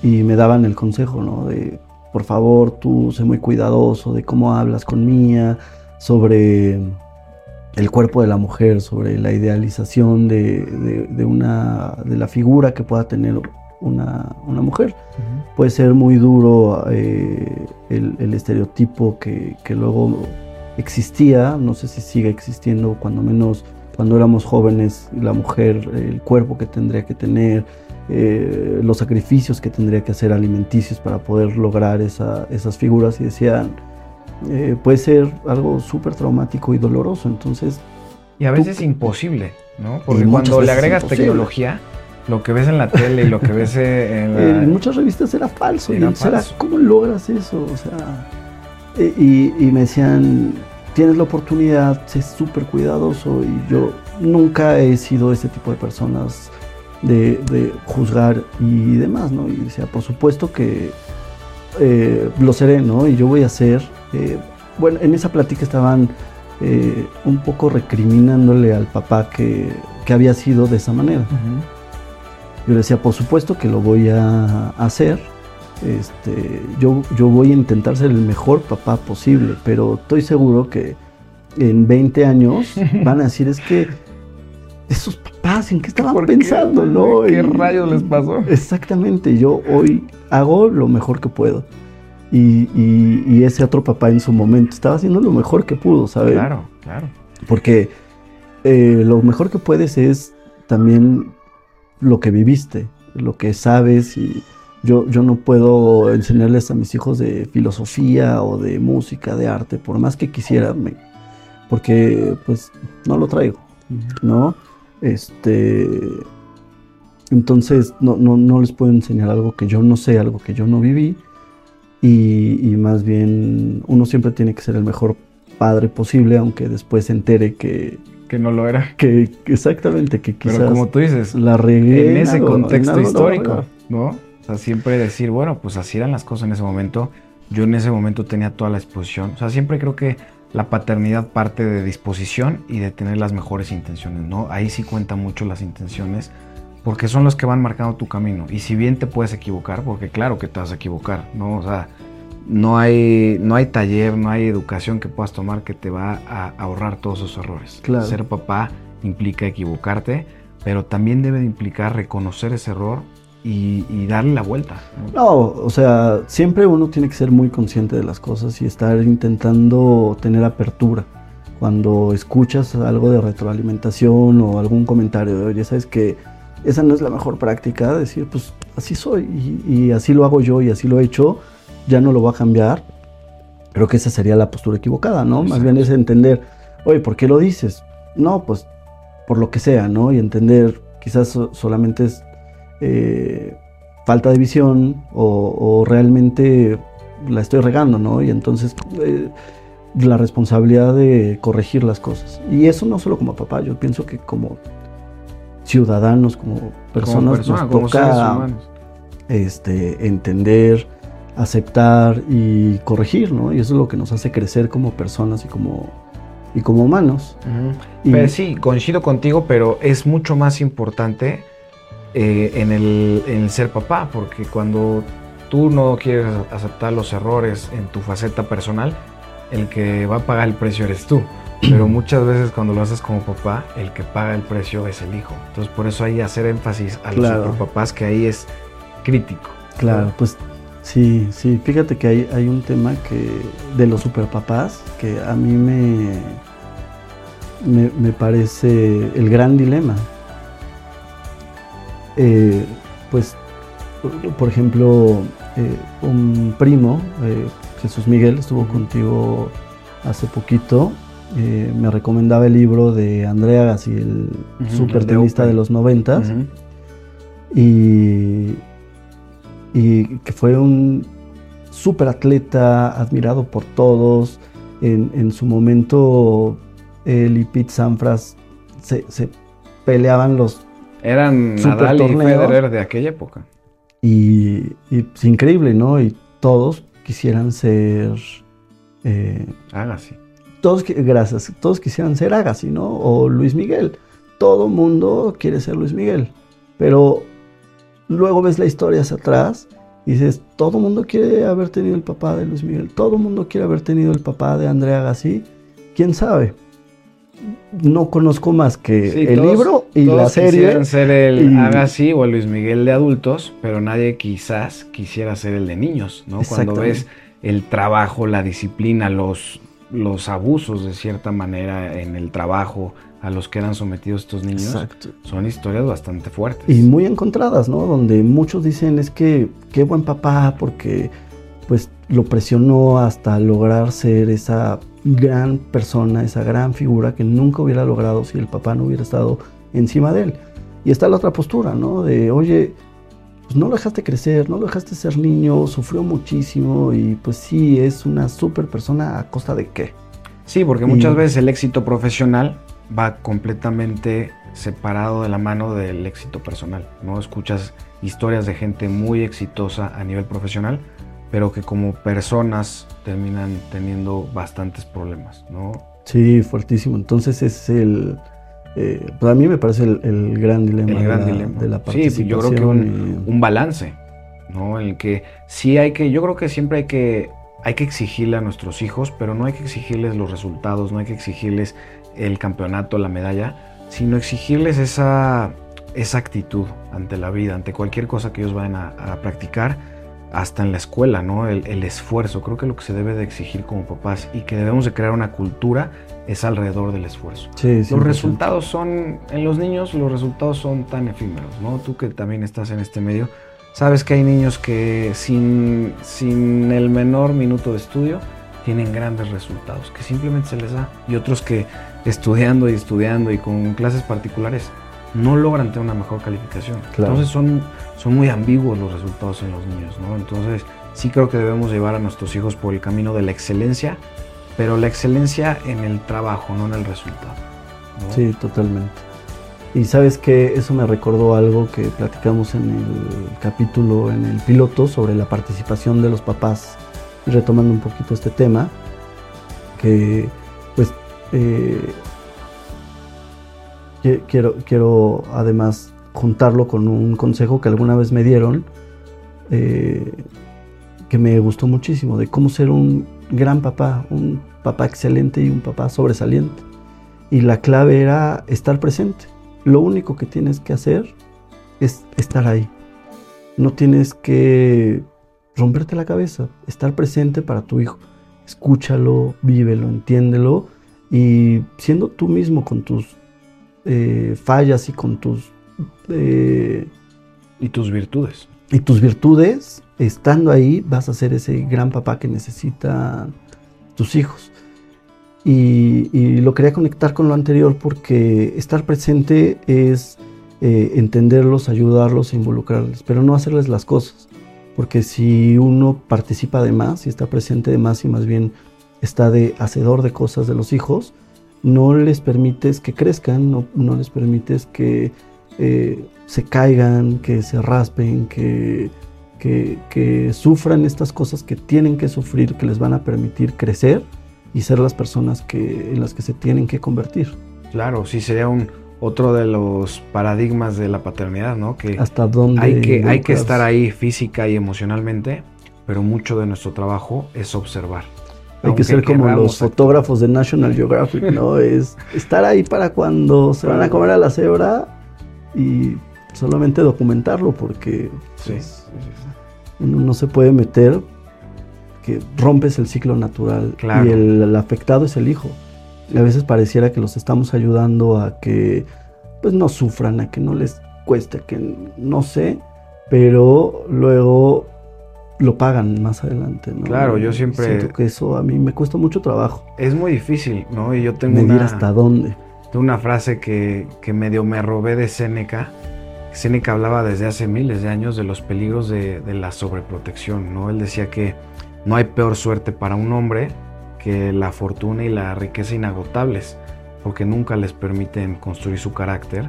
Y me daban el consejo, ¿no? De, por favor, tú sé muy cuidadoso de cómo hablas con Mía, sobre el cuerpo de la mujer, sobre la idealización de, de, una, de la figura que pueda tener una, mujer. Puede ser muy duro eh, el, estereotipo que, luego existía, no sé si sigue existiendo, cuando menos cuando éramos jóvenes, la mujer, el cuerpo que tendría que tener, eh, los sacrificios que tendría que hacer alimenticios para poder lograr esas figuras y decían, eh, puede ser algo súper traumático y doloroso, entonces...
Y a veces imposible, ¿no? Porque cuando le agregas tecnología, lo que ves en la tele y lo que ves en, [LAUGHS]
en muchas revistas era falso. y falso. ¿Cómo logras eso? O sea, e, y, y me decían, tienes la oportunidad, sé súper cuidadoso y yo nunca he sido ese tipo de personas de, juzgar y demás, ¿no? Y decía, por supuesto que eh, lo seré, ¿no? Y yo voy a hacer, eh, bueno, en esa plática estaban eh, un poco recriminándole al papá que, había sido de esa manera. Yo le decía, por supuesto que lo voy a hacer, este, yo, yo voy a intentar ser el mejor papá posible, pero estoy seguro que en 20 años [LAUGHS] van a decir es que esos papás, ¿en qué estaban pensando? Qué, ¿no?
¿Qué rayos les pasó?
Exactamente, yo hoy hago lo mejor que puedo. Y, ese otro papá en su momento estaba haciendo lo mejor que pudo, ¿sabes?
Claro, claro.
Porque eh, lo mejor que puedes es también lo que viviste, lo que sabes y yo, yo no puedo enseñarles a mis hijos de filosofía o de música, de arte, por más que quisiera, porque pues no lo traigo, ¿no? Este, entonces no, no, les puedo enseñar algo que yo no sé, algo que yo no viví. Y, más bien uno siempre tiene que ser el mejor padre posible, aunque después se entere que...
Que no lo era.
Que, exactamente, que quizás...
Pero como tú dices,
la regué.
En ese contexto histórico, ¿no? O sea, siempre decir, bueno, pues así eran las cosas en ese momento. Yo en ese momento tenía toda la exposición. O sea, siempre creo que la paternidad parte de disposición y de tener las mejores intenciones, ¿no? Ahí sí cuenta mucho las intenciones porque son los que van marcando tu camino. Y si bien te puedes equivocar, porque claro que te vas a equivocar, ¿no? O sea, no hay, no hay taller, no hay educación que puedas tomar que te va a ahorrar todos esos errores.
Claro.
Ser papá implica equivocarte, pero también debe de implicar reconocer ese error y, darle la vuelta.
¿no? o sea, siempre uno tiene que ser muy consciente de las cosas y estar intentando tener apertura. Cuando escuchas algo de retroalimentación o algún comentario de, oye, sabes que esa no es la mejor práctica, decir, pues así soy y, así lo hago yo y así lo he hecho, ya no lo voy a cambiar. Creo que esa sería la postura equivocada, ¿no? Más bien es entender, oye, ¿por qué lo dices? No, pues por lo que sea, ¿no? Y entender, quizás solamente es eh, falta de visión o, realmente la estoy regando, ¿no? Y entonces eh, la responsabilidad de corregir las cosas. Y eso no solo como papá, yo pienso que como ciudadanos, como personas, nos toca este, entender, aceptar y corregir, ¿no? Y eso es lo que nos hace crecer como personas y como, y como humanos.
Pues sí, coincido contigo, pero es mucho más importante eh, en, el, ser papá, porque cuando tú no quieres aceptar los errores en tu faceta personal, el que va a pagar el precio eres tú. [CLEARS THROAT] Pero muchas veces cuando lo haces como papá, el que paga el precio es el hijo. Entonces por eso hay que hacer énfasis a los papás que ahí es crítico.
Claro, pues sí, sí. Fíjate que hay, hay un tema que de los superpapás que a mí me, me, me parece el gran dilema. Eh, pues, por ejemplo, eh, un primo, eh, Jesús Miguel, estuvo contigo hace poquito. me recomendaba el libro de Andrea Gassi, el super tenista de, los noventas. y, y que fue un super atleta, admirado por todos. En, su momento, él y Pete Sampras se, se peleaban los
eran Nadal y Federer de aquella época.
Y, es increíble, ¿no? Y todos quisieran ser...
Eh, Agassi.
Todos, gracias, todos quisieran ser Agassi, ¿no? O Luis Miguel. Todo mundo quiere ser Luis Miguel. Pero luego ves la historia hacia atrás y dices, todo mundo quiere haber tenido el papá de Luis Miguel. Todo mundo quiere haber tenido el papá de Andrea Agassi. ¿Quién sabe? no conozco más que el libro y la serie.
ser el Agassi o el Luis Miguel de adultos, pero nadie quizás quisiera ser el de niños, ¿no? Cuando ves el trabajo, la disciplina, los, los abusos de cierta manera en el trabajo a los que eran sometidos estos niños, son historias bastante fuertes.
Y muy encontradas, ¿no? Donde muchos dicen es que qué buen papá porque pues lo presionó hasta lograr ser esa gran persona, esa gran figura que nunca hubiera logrado si el papá no hubiera estado encima de él. Y está la otra postura, ¿no? De, oye, pues no lo dejaste crecer, no lo dejaste ser niño, sufrió muchísimo y pues sí, es una súper persona a costa de qué.
Sí, porque muchas veces el éxito profesional va completamente separado de la mano del éxito personal, ¿no? Escuchas historias de gente muy exitosa a nivel profesional, pero que como personas terminan teniendo bastantes problemas, ¿no?
Sí, fuertísimo. Entonces es el, eh, para mí me parece el, gran dilema,
el gran de, la, dilema. de la participación. Sí, yo creo que un, balance, ¿no? En el que sí hay que, yo creo que siempre hay que, hay que exigirle a nuestros hijos, pero no hay que exigirles los resultados, no hay que exigirles el campeonato, la medalla, sino exigirles esa, esa actitud ante la vida, ante cualquier cosa que ellos vayan a, practicar, hasta en la escuela, ¿no? El, el, esfuerzo. Creo que lo que se debe de exigir como papás y que debemos de crear una cultura es alrededor del esfuerzo. los resultados son, en los niños los resultados son tan efímeros, ¿no? Tú que también estás en este medio, sabes que hay niños que sin, sin el menor minuto de estudio tienen grandes resultados, que simplemente se les da, y otros que estudiando y estudiando y con clases particulares no logran tener una mejor calificación. Entonces son, son muy ambiguos los resultados en los niños, ¿no? Entonces sí creo que debemos llevar a nuestros hijos por el camino de la excelencia, pero la excelencia en el trabajo, no en el resultado.
Sí, totalmente. Y sabes que eso me recordó algo que platicamos en el capítulo, en el piloto, sobre la participación de los papás, y retomando un poquito este tema, que pues eh, quiero, quiero además juntarlo con un consejo que alguna vez me dieron, eh, que me gustó muchísimo, de cómo ser un gran papá, un papá excelente y un papá sobresaliente. Y la clave era estar presente. Lo único que tienes que hacer es estar ahí. No tienes que romperte la cabeza, estar presente para tu hijo. Escúchalo, vívelo, entiéndelo y siendo tú mismo con tus eh, fallas y con tus...
Eh, y tus virtudes.
Y tus virtudes, estando ahí, vas a ser ese gran papá que necesita tus hijos. Y, lo quería conectar con lo anterior porque estar presente es eh, entenderlos, ayudarlos, involucrarles, pero no hacerles las cosas. Porque si uno participa de más y está presente de más y más bien está de hacedor de cosas de los hijos, no les permites que crezcan, no, no les permites que eh, se caigan, que se raspen, que, que, que, sufran estas cosas que tienen que sufrir, que les van a permitir crecer y ser las personas que, en las que se tienen que convertir.
Claro, sí, sería un, otro de los paradigmas de la paternidad, ¿no?
Que hasta dónde
hay que, hay que estar ahí física y emocionalmente, pero mucho de nuestro trabajo es observar.
Hay que ser como los fotógrafos de National Geographic, ¿no? [LAUGHS] es estar ahí para cuando se van a comer a la cebra y solamente documentarlo porque pues, uno no se puede meter que rompes el ciclo natural y el, afectado es el hijo. Y a veces pareciera que los estamos ayudando a que pues no sufran, a que no les cueste, que no sé, pero luego lo pagan más adelante, ¿no?
Claro, yo siempre...
Siento que eso a mí me cuesta mucho trabajo.
Es muy difícil, ¿no? Y yo tengo
Medir una... hasta dónde.
Tengo una frase que, que medio me robé de Séneca. Séneca hablaba desde hace miles de años de los peligros de, de la sobreprotección, ¿no? Él decía que no hay peor suerte para un hombre que la fortuna y la riqueza inagotables, porque nunca les permiten construir su carácter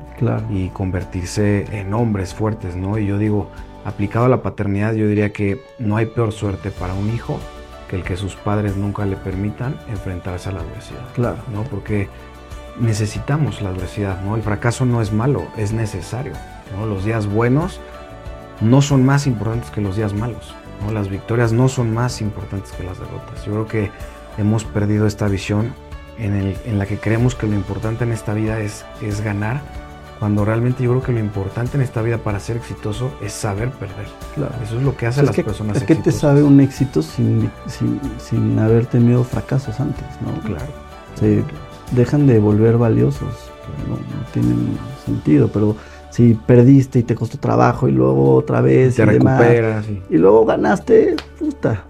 y convertirse en hombres fuertes, ¿no? Y yo digo, aplicado a la paternidad, yo diría que no hay peor suerte para un hijo que el que sus padres nunca le permitan enfrentarse a la adversidad.
Claro.
¿no? Porque necesitamos la adversidad, ¿no? El fracaso no es malo, es necesario, ¿no? Los días buenos no son más importantes que los días malos. Las victorias no son más importantes que las derrotas. Yo creo que hemos perdido esta visión en, la que creemos que lo importante en esta vida es, es ganar, cuando realmente yo creo que lo importante en esta vida para ser exitoso es saber perder. Claro. Eso es lo que hace a las personas
es que te sabe un éxito sin, sin, haber tenido fracasos antes, ¿no?
Claro.
Se dejan de volver valiosos, no, no tienen sentido, pero si perdiste y te costó trabajo y luego otra vez
te y recuperas
y... luego ganaste, puta.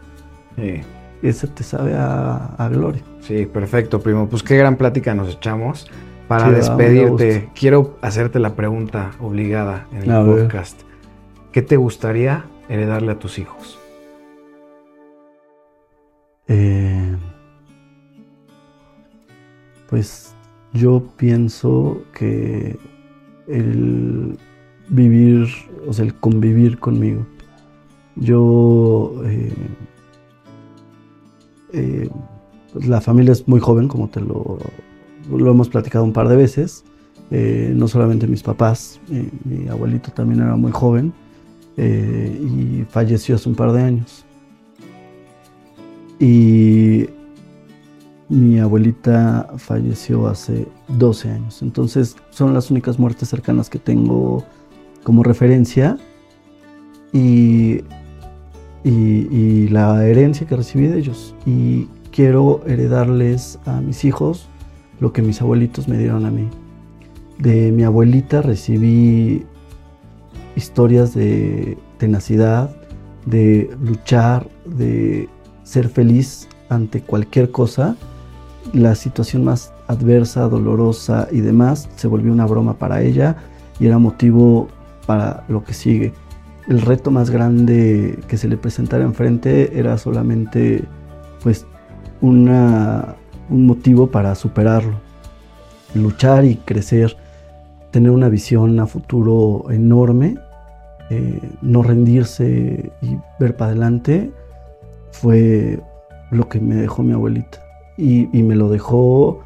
Sí. Ese te sabe a, gloria.
Sí, perfecto, primo. Pues qué gran plática nos echamos. Para despedirte, quiero hacerte la pregunta obligada en el podcast. ¿Qué te gustaría heredarle a tus hijos?
Eh, pues yo pienso que el vivir, o sea, el convivir conmigo. Yo, eh, eh, pues la familia es muy joven, como te lo, lo hemos platicado un par de veces. Eh, no solamente mis papás, mi abuelito también era muy joven y falleció hace un par de años. Y mi abuelita falleció hace 12 años. Entonces son las únicas muertes cercanas que tengo como referencia. Y, y, la herencia que recibí de ellos. Y quiero heredarles a mis hijos lo que mis abuelitos me dieron a mí. De mi abuelita recibí historias de tenacidad, de luchar, de ser feliz ante cualquier cosa la situación más adversa, dolorosa y demás se volvió una broma para ella y era motivo para lo que sigue. El reto más grande que se le presentara enfrente era solamente pues una, un motivo para superarlo, luchar y crecer, tener una visión a futuro enorme, eh, no rendirse y ver para adelante fue lo que me dejó mi abuelita y, me lo dejó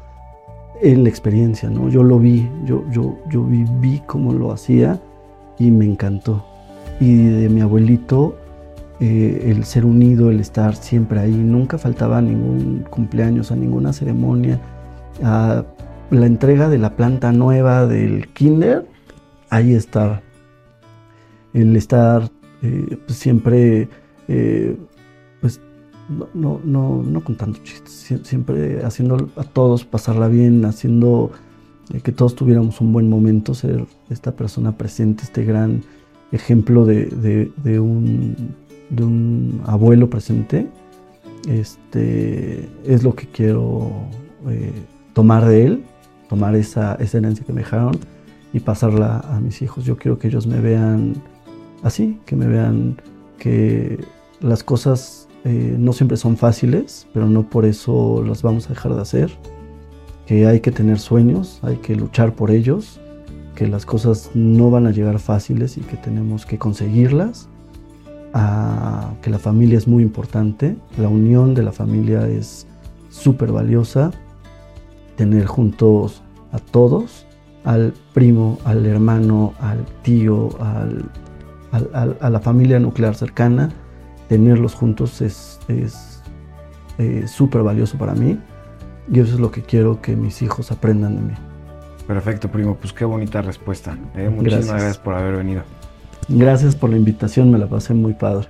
en la experiencia, ¿no? Yo lo vi, yo, yo, yo viví cómo lo hacía y me encantó. Y de mi abuelito, eh, el ser unido, el estar siempre ahí, nunca faltaba a ningún cumpleaños, a ninguna ceremonia, a la entrega de la planta nueva del kinder, ahí estaba. El estar eh, pues, siempre eh, no, no, no, no contando chistes, siempre haciendo a todos pasarla bien, haciendo eh, que todos tuviéramos un buen momento, ser esta persona presente, este gran ejemplo de, un, de un, abuelo presente, este, es lo que quiero eh, tomar de él, tomar esa, esa herencia que me dejaron y pasarla a mis hijos. Yo quiero que ellos me vean así, que me vean que las cosas eh, no siempre son fáciles, pero no por eso las vamos a dejar de hacer. Que hay que tener sueños, hay que luchar por ellos, que las cosas no van a llegar fáciles y que tenemos que conseguirlas. Que la familia es muy importante, la unión de la familia es súper valiosa. Tener juntos a todos, al primo, al hermano, al tío, a la familia nuclear cercana tenerlos juntos es súper valioso para mí y eso es lo que quiero que mis hijos aprendan de mí.
Perfecto, primo. Pues qué bonita respuesta. Eh, muchísimas gracias por haber venido.
Gracias por la invitación, me la pasé muy padre.